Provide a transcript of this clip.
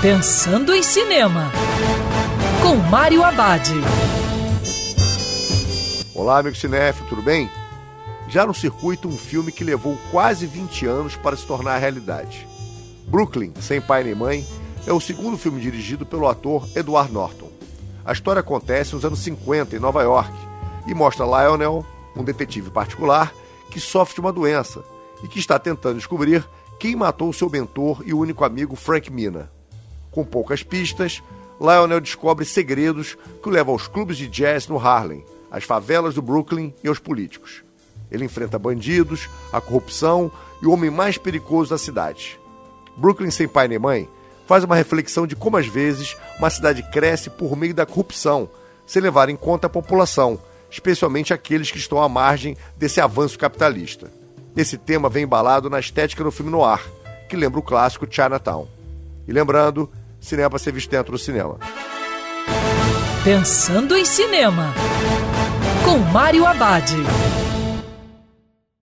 Pensando em Cinema, com Mário Abad. Olá, amigo cinef, tudo bem? Já no circuito, um filme que levou quase 20 anos para se tornar realidade. Brooklyn, Sem Pai Nem Mãe, é o segundo filme dirigido pelo ator Edward Norton. A história acontece nos anos 50, em Nova York, e mostra Lionel, um detetive particular, que sofre de uma doença e que está tentando descobrir quem matou seu mentor e único amigo Frank Mina. Com poucas pistas, Lionel descobre segredos que o levam aos clubes de jazz no Harlem, às favelas do Brooklyn e aos políticos. Ele enfrenta bandidos, a corrupção e o homem mais perigoso da cidade. Brooklyn sem pai nem mãe faz uma reflexão de como às vezes uma cidade cresce por meio da corrupção, sem levar em conta a população, especialmente aqueles que estão à margem desse avanço capitalista. Esse tema vem embalado na estética do filme noir, que lembra o clássico Chinatown. E lembrando, cinema para ser visto dentro do cinema. Pensando em Cinema, com Mário Abad.